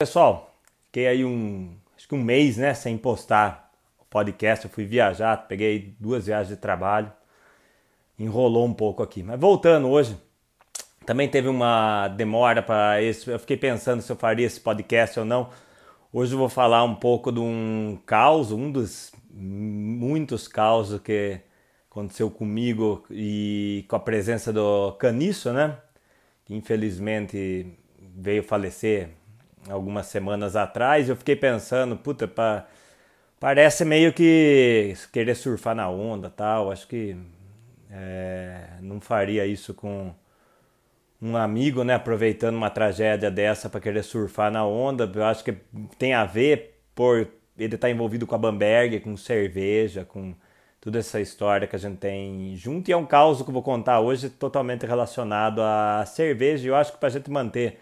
Pessoal, fiquei aí um, acho que um mês, né, sem postar o podcast. Eu fui viajar, peguei duas viagens de trabalho, enrolou um pouco aqui. Mas voltando hoje, também teve uma demora para esse. Eu fiquei pensando se eu faria esse podcast ou não. Hoje eu vou falar um pouco de um caos, um dos muitos causos que aconteceu comigo e com a presença do Caniço, né? Que infelizmente veio falecer algumas semanas atrás, eu fiquei pensando, puta, pa, parece meio que querer surfar na onda tal. Acho que é, não faria isso com um amigo, né? Aproveitando uma tragédia dessa para querer surfar na onda. Eu acho que tem a ver por ele estar tá envolvido com a Bamberg, com cerveja, com toda essa história que a gente tem junto. E é um caos que eu vou contar hoje totalmente relacionado à cerveja. E eu acho que para a gente manter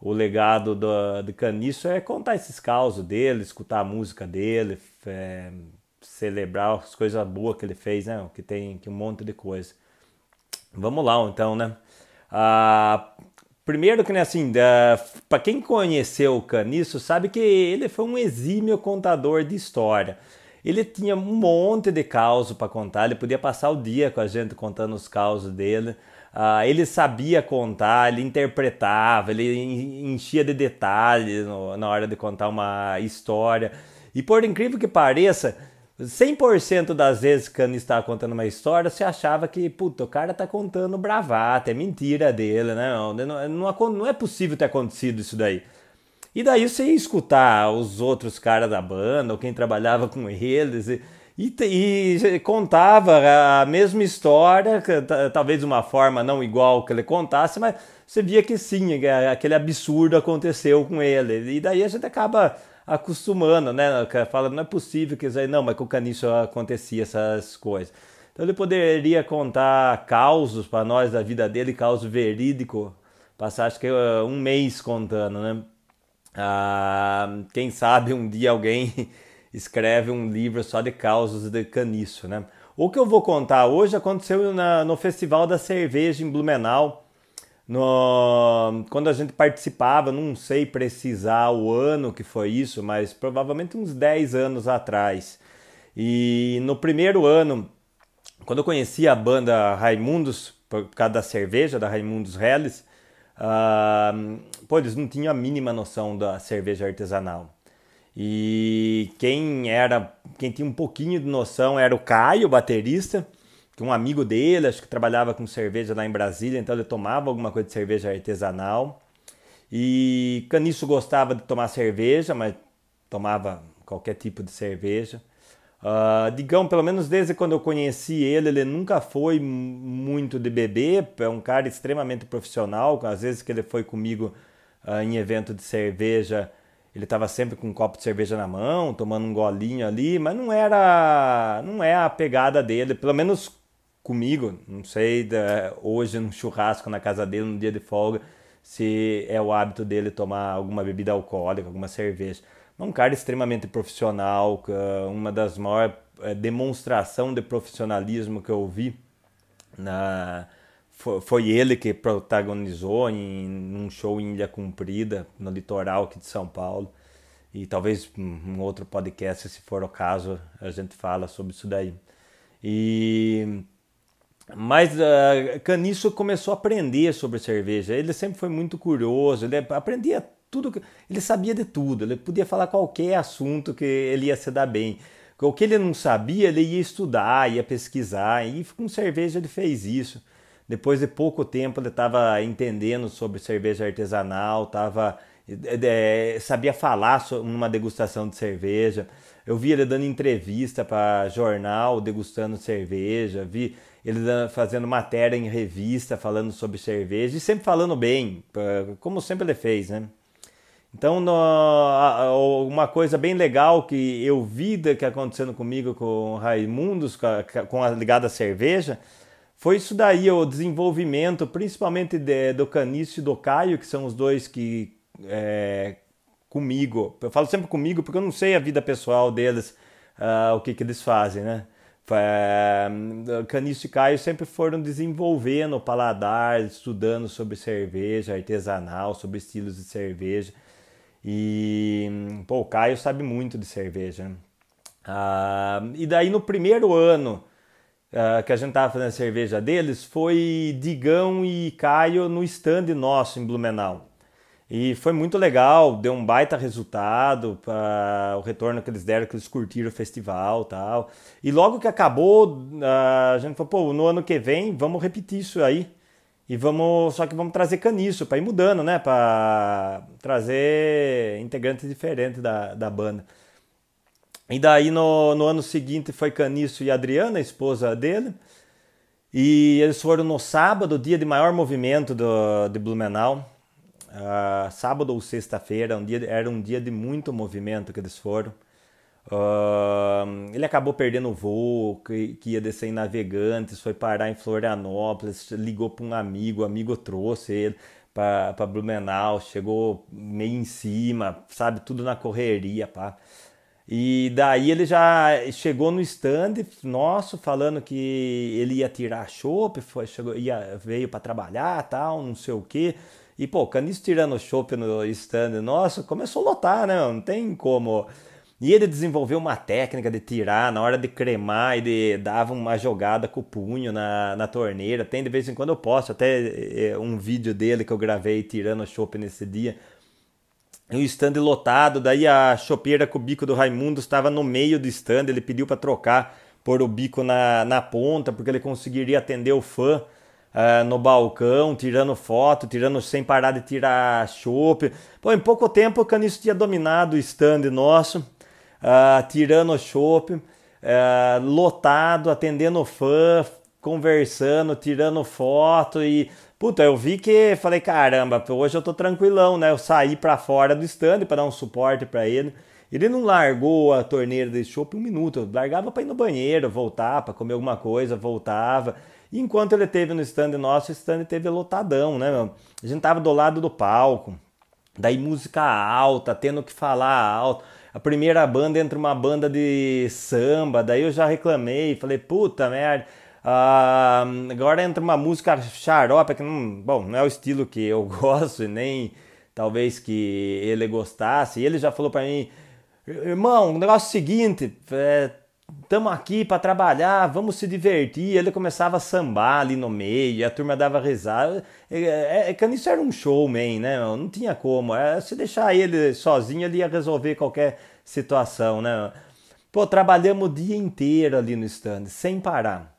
o legado do, do Caniço é contar esses causos dele, escutar a música dele, é, celebrar as coisas boas que ele fez, né? Que tem que um monte de coisa. Vamos lá, então, né? Ah, primeiro que, né, assim, para quem conheceu o Caniço, sabe que ele foi um exímio contador de história. Ele tinha um monte de causos para contar, ele podia passar o dia com a gente contando os causos dele. Uh, ele sabia contar, ele interpretava, ele enchia de detalhes no, na hora de contar uma história. E por incrível que pareça, 100% das vezes que ele estava contando uma história, você achava que, puta, o cara tá contando bravata, é mentira dele, né? Não, não, não é possível ter acontecido isso daí. E daí você ia escutar os outros caras da banda, ou quem trabalhava com eles, e e, e, contava a mesma história, talvez de uma forma não igual que ele contasse, mas você via que sim, aquele absurdo aconteceu com ele. E daí a gente acaba acostumando, né? Fala, não é possível que isso aí, não, mas com o caniço acontecia essas coisas. Então ele poderia contar causos para nós da vida dele, causos verídico, passar acho que um mês contando, né? Ah, quem sabe um dia alguém escreve um livro só de causos de caniço, né? O que eu vou contar hoje aconteceu na, no Festival da Cerveja em Blumenau, no, quando a gente participava, não sei precisar o ano que foi isso, mas provavelmente uns 10 anos atrás. E no primeiro ano, quando eu conheci a banda Raimundos, por causa da cerveja da Raimundos Helles, uh, pô, eles não tinham a mínima noção da cerveja artesanal. E quem era, quem tinha um pouquinho de noção era o Caio, baterista, que um amigo dele, acho que trabalhava com cerveja lá em Brasília, então ele tomava alguma coisa de cerveja artesanal. E Caniço gostava de tomar cerveja, mas tomava qualquer tipo de cerveja. Uh, Digão, pelo menos desde quando eu conheci ele, ele nunca foi muito de beber, é um cara extremamente profissional. Às vezes que ele foi comigo uh, em evento de cerveja, ele estava sempre com um copo de cerveja na mão, tomando um golinho ali, mas não era, não é a pegada dele, pelo menos comigo, não sei da, hoje no churrasco na casa dele, no dia de folga, se é o hábito dele tomar alguma bebida alcoólica, alguma cerveja. É um cara extremamente profissional, uma das maiores é, demonstração de profissionalismo que eu vi na foi, ele que protagonizou em um show em Ilha Cumprida, no litoral aqui de São Paulo. E talvez um outro podcast, se for o caso, a gente fala sobre isso daí. E mas uh, Caniço começou a aprender sobre cerveja. Ele sempre foi muito curioso, ele aprendia tudo, ele sabia de tudo, ele podia falar qualquer assunto que ele ia se dar bem. O que ele não sabia, ele ia estudar, ia pesquisar, e com cerveja ele fez isso. Depois de pouco tempo ele estava entendendo sobre cerveja artesanal, tava, é, sabia falar numa degustação de cerveja. Eu vi ele dando entrevista para jornal, degustando cerveja, vi ele fazendo matéria em revista falando sobre cerveja e sempre falando bem, como sempre ele fez, né? Então, uma coisa bem legal que eu vi que acontecendo comigo com Raimundos, com a, com a ligada à cerveja, foi isso daí, o desenvolvimento, principalmente de, do Caniço e do Caio, que são os dois que é, comigo, eu falo sempre comigo porque eu não sei a vida pessoal deles, uh, o que, que eles fazem, né? Uh, Caniço e Caio sempre foram desenvolvendo o paladar, estudando sobre cerveja artesanal, sobre estilos de cerveja. E, pô, o Caio sabe muito de cerveja. Ah, e daí no primeiro ano uh, que a gente tava fazendo a cerveja deles, foi Digão e Caio no stand nosso em Blumenau. E foi muito legal, deu um baita resultado para o retorno que eles deram, que eles curtiram o festival tal. E logo que acabou, a gente falou, pô, no ano que vem vamos repetir isso aí. E vamos, só que vamos trazer caniço para ir mudando, né? Para trazer integrantes diferentes da, da banda. E daí no, no ano seguinte foi Caniço e Adriana, a esposa dele. E eles foram no sábado, dia de maior movimento do, de Blumenau. Uh, sábado ou sexta-feira, um dia, era um dia de muito movimento que eles foram. Uh, ele acabou perdendo o voo, que, que, ia descer em Navegantes, foi parar em Florianópolis, ligou para um amigo, o amigo trouxe ele para Blumenau, chegou meio em cima, sabe, tudo na correria, pá. E daí ele já chegou no stand nosso falando que ele ia tirar chopp, foi chegou, ia veio para trabalhar, tal, não sei o quê. E pô, o Caniço tirando chopp no stand nosso, começou a lotar, né? Não tem como. E ele desenvolveu uma técnica de tirar na hora de cremar, ele dava uma jogada com o punho na, na torneira. Tem de vez em quando eu posto até é, um vídeo dele que eu gravei tirando chopp nesse dia o stand lotado, daí a chopeira com o bico do Raimundo estava no meio do stand, ele pediu para trocar, pôr o bico na, na ponta, porque ele conseguiria atender o fã uh, no balcão, tirando foto, tirando sem parar de tirar chope. Pô, em pouco tempo o Caniço tinha dominado o stand nosso, uh, tirando chope, uh, lotado, atendendo fã, conversando, tirando foto e Puta, eu vi que falei, caramba, hoje eu tô tranquilão, né? Eu saí para fora do stand para dar um suporte para ele. Ele não largou a torneira desse chopp um minuto, eu largava para ir no banheiro, voltar para comer alguma coisa, voltava. E enquanto ele teve no stand nosso, o stand teve lotadão, né, meu? A gente tava do lado do palco, daí música alta, tendo que falar alto. A primeira banda entra uma banda de samba, daí eu já reclamei, falei, puta merda. Uh, agora entra uma música xarope, que não, bom, não é o estilo que eu gosto, nem talvez que ele gostasse. E ele já falou para mim, irmão, o negócio é o seguinte, é, aqui para trabalhar, vamos se divertir. Ele começava a sambar ali no meio, a turma dava risada. É, é, é isso era um showman, né? Não tinha como. É, se deixar ele sozinho, ele ia resolver qualquer situação, né? Pô, trabalhamos o dia inteiro ali no stand, sem parar.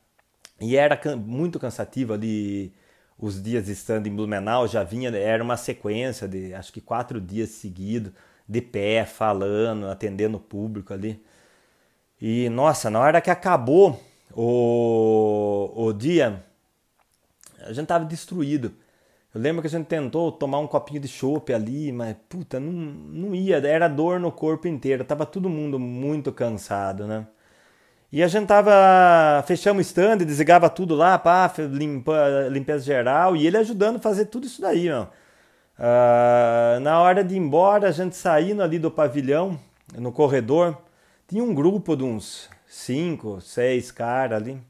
E era muito cansativo ali os dias estando em Blumenau, já vinha, era uma sequência de acho que quatro dias seguidos, de pé, falando, atendendo o público ali. E nossa, na hora que acabou o, o dia, a gente tava destruído. Eu lembro que a gente tentou tomar um copinho de chopp ali, mas puta, não, não ia, era dor no corpo inteiro, tava todo mundo muito cansado, né? E a gente tava. Fechamos o stand, desligava tudo lá, pá, limpa, limpeza geral, e ele ajudando a fazer tudo isso daí, ó. Uh, na hora de ir embora, a gente saindo ali do pavilhão, no corredor, tinha um grupo de uns cinco, seis caras ali,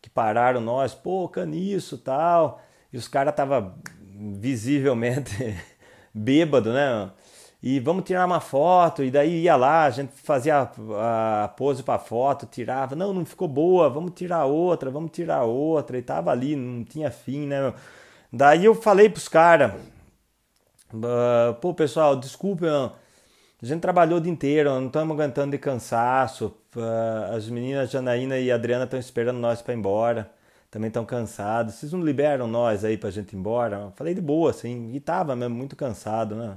que pararam nós, pô, caniço tal. E os caras tava visivelmente bêbado, né? E vamos tirar uma foto, e daí ia lá, a gente fazia a, a pose para foto, tirava, não, não ficou boa, vamos tirar outra, vamos tirar outra, e tava ali, não tinha fim, né? Daí eu falei pros caras, uh, pô pessoal, desculpa, a gente trabalhou o dia inteiro, não estamos aguentando de cansaço, uh, as meninas Janaína e Adriana estão esperando nós para ir embora, também estão cansados, vocês não liberam nós aí pra gente ir embora? Falei de boa, assim, e tava mesmo muito cansado, né?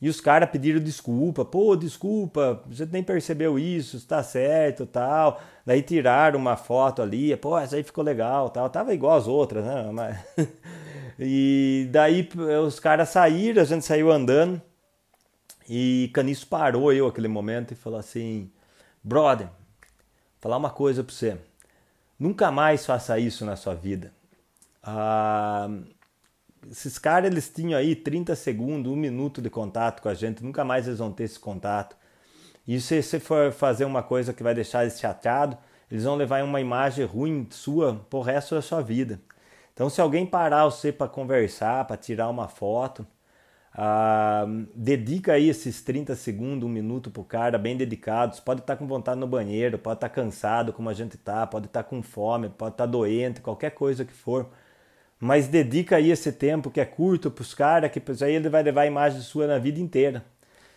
E os caras pediram desculpa, pô, desculpa, você nem percebeu isso, está certo, tal. Daí tiraram uma foto ali, pô, essa aí ficou legal, tal. Tava igual as outras, né? Mas... e daí os caras saíram, a gente saiu andando. E Caniço parou eu aquele momento e falou assim: Brother, falar uma coisa pra você. Nunca mais faça isso na sua vida. Ah, esses caras eles tinham aí 30 segundos, um minuto de contato com a gente, nunca mais eles vão ter esse contato. E se você for fazer uma coisa que vai deixar eles chateados, eles vão levar uma imagem ruim sua pro resto da sua vida. Então, se alguém parar você para conversar, para tirar uma foto, Ah, dedica aí esses 30 segundos, um minuto pro cara, bem dedicados. Pode estar tá com vontade no banheiro, pode estar tá cansado, como a gente tá, pode estar tá com fome, pode estar doente, qualquer coisa que for. Mas dedica aí esse tempo que é curto pros caras, que aí ele vai levar a imagem sua na vida inteira.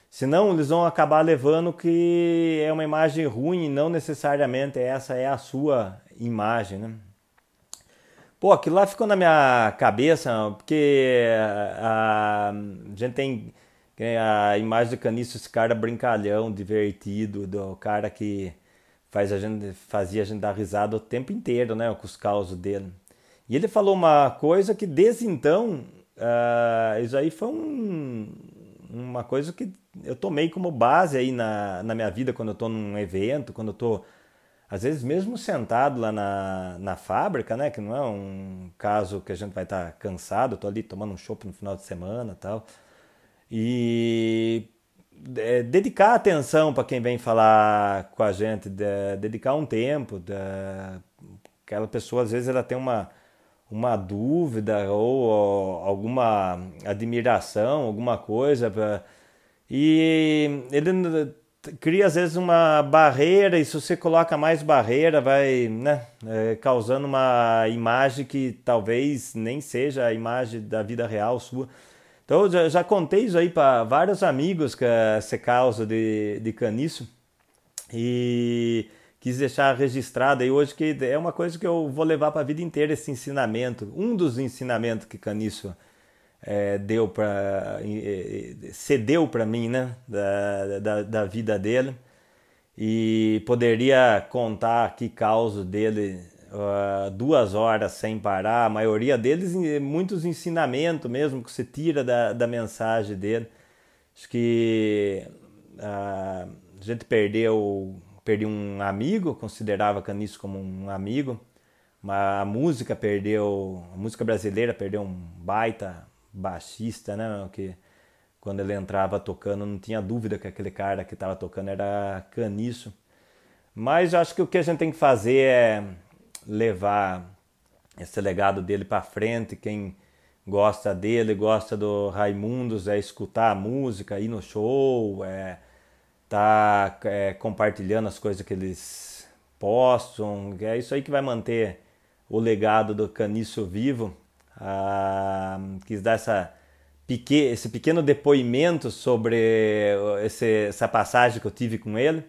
Senão eles vão acabar levando que é uma imagem ruim e não necessariamente essa é a sua imagem, né? Pô, aquilo lá ficou na minha cabeça, porque a, a gente tem a imagem do Caniço, esse cara brincalhão, divertido, do cara que faz a gente, fazia a gente dar risada o tempo inteiro, né, com os causos dele. E ele falou uma coisa que desde então, uh, isso aí foi um, uma coisa que eu tomei como base aí na, na minha vida quando eu estou num evento, quando eu estou às vezes mesmo sentado lá na, na fábrica, né, que não é um caso que a gente vai estar tá cansado, estou ali tomando um chopp no final de semana tal, e é, dedicar atenção para quem vem falar com a gente, de, dedicar um tempo, de, aquela pessoa às vezes ela tem uma, uma dúvida ou, alguma admiração, alguma coisa, pra, e ele cria às vezes uma barreira e se você coloca mais barreira vai né, é, causando uma imagem que talvez nem seja a imagem da vida real sua. Então já, já contei isso aí para vários amigos que essa causa de, de caniço e quis deixar registrado aí hoje que é uma coisa que eu vou levar para a vida inteira esse ensinamento, um dos ensinamentos que caniço é, deu para cedeu para mim né da, da, da, vida dele e poderia contar aqui causa dele uh, duas horas sem parar a maioria deles muitos ensinamentos mesmo que você tira da, da mensagem dele. Acho que uh, a gente perdeu perdi um amigo considerava Caniço como um amigo mas a música perdeu a música brasileira perdeu um baita baixista, né? Que quando ele entrava tocando, não tinha dúvida que aquele cara que estava tocando era caniço. Mas acho que o que a gente tem que fazer é levar esse legado dele para frente. Quem gosta dele, gosta do Raimundos, é escutar a música, ir no show, é tá é, compartilhando as coisas que eles postam. É isso aí que vai manter o legado do Caniço vivo. Ah, quis dar essa, esse pequeno depoimento sobre esse, essa passagem que eu tive com ele.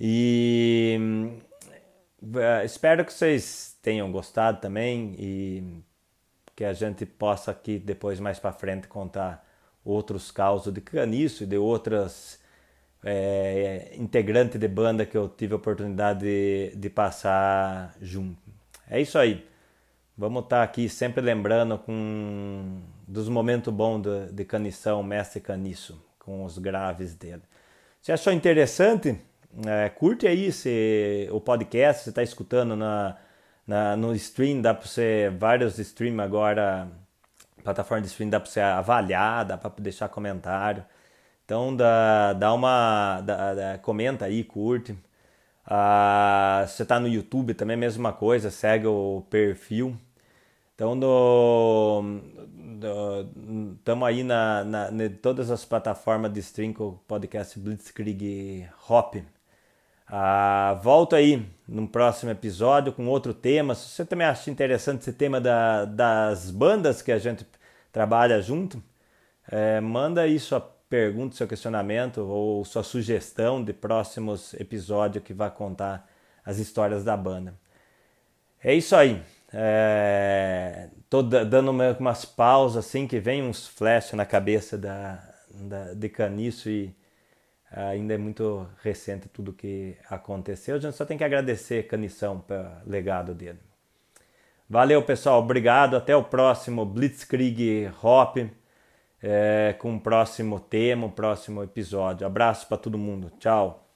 E uh, espero que vocês tenham gostado também e que a gente possa aqui depois mais para frente contar outros causos de caniço e de outras é, integrantes de banda que eu tive a oportunidade de, de passar junto. É isso aí. Vamos estar tá aqui sempre lembrando com dos momentos bons de, de Canição, Mestre Caniço, com os graves dele. Se achou interessante, é, curte aí se, o podcast, você está escutando na, na, no stream, dá para você, vários streams agora, plataforma de stream, dá para você avaliar, dá para deixar comentário. Então dá, dá uma. Dá, dá, comenta aí, curte. Ah, se você está no YouTube também, mesma coisa, segue o perfil. Então, estamos aí na, na, na, todas as plataformas de stream com o podcast Blitzkrieg Hop. Ah, volto aí no próximo episódio com outro tema. Se você também acha interessante esse tema da, das bandas que a gente trabalha junto, é, manda sua pergunta, seu questionamento ou sua sugestão de próximos episódios que vai contar as histórias da banda. É isso aí. É, tô dando umas pausas assim que vem uns flashes na cabeça da, da, de Caniço e ainda é muito recente tudo que aconteceu. A gente só tem que agradecer Canição pelo legado dele. Valeu, pessoal. Obrigado. Até o próximo Blitzkrieg Hop é, com o próximo tema, o próximo episódio. Abraço para todo mundo. Tchau.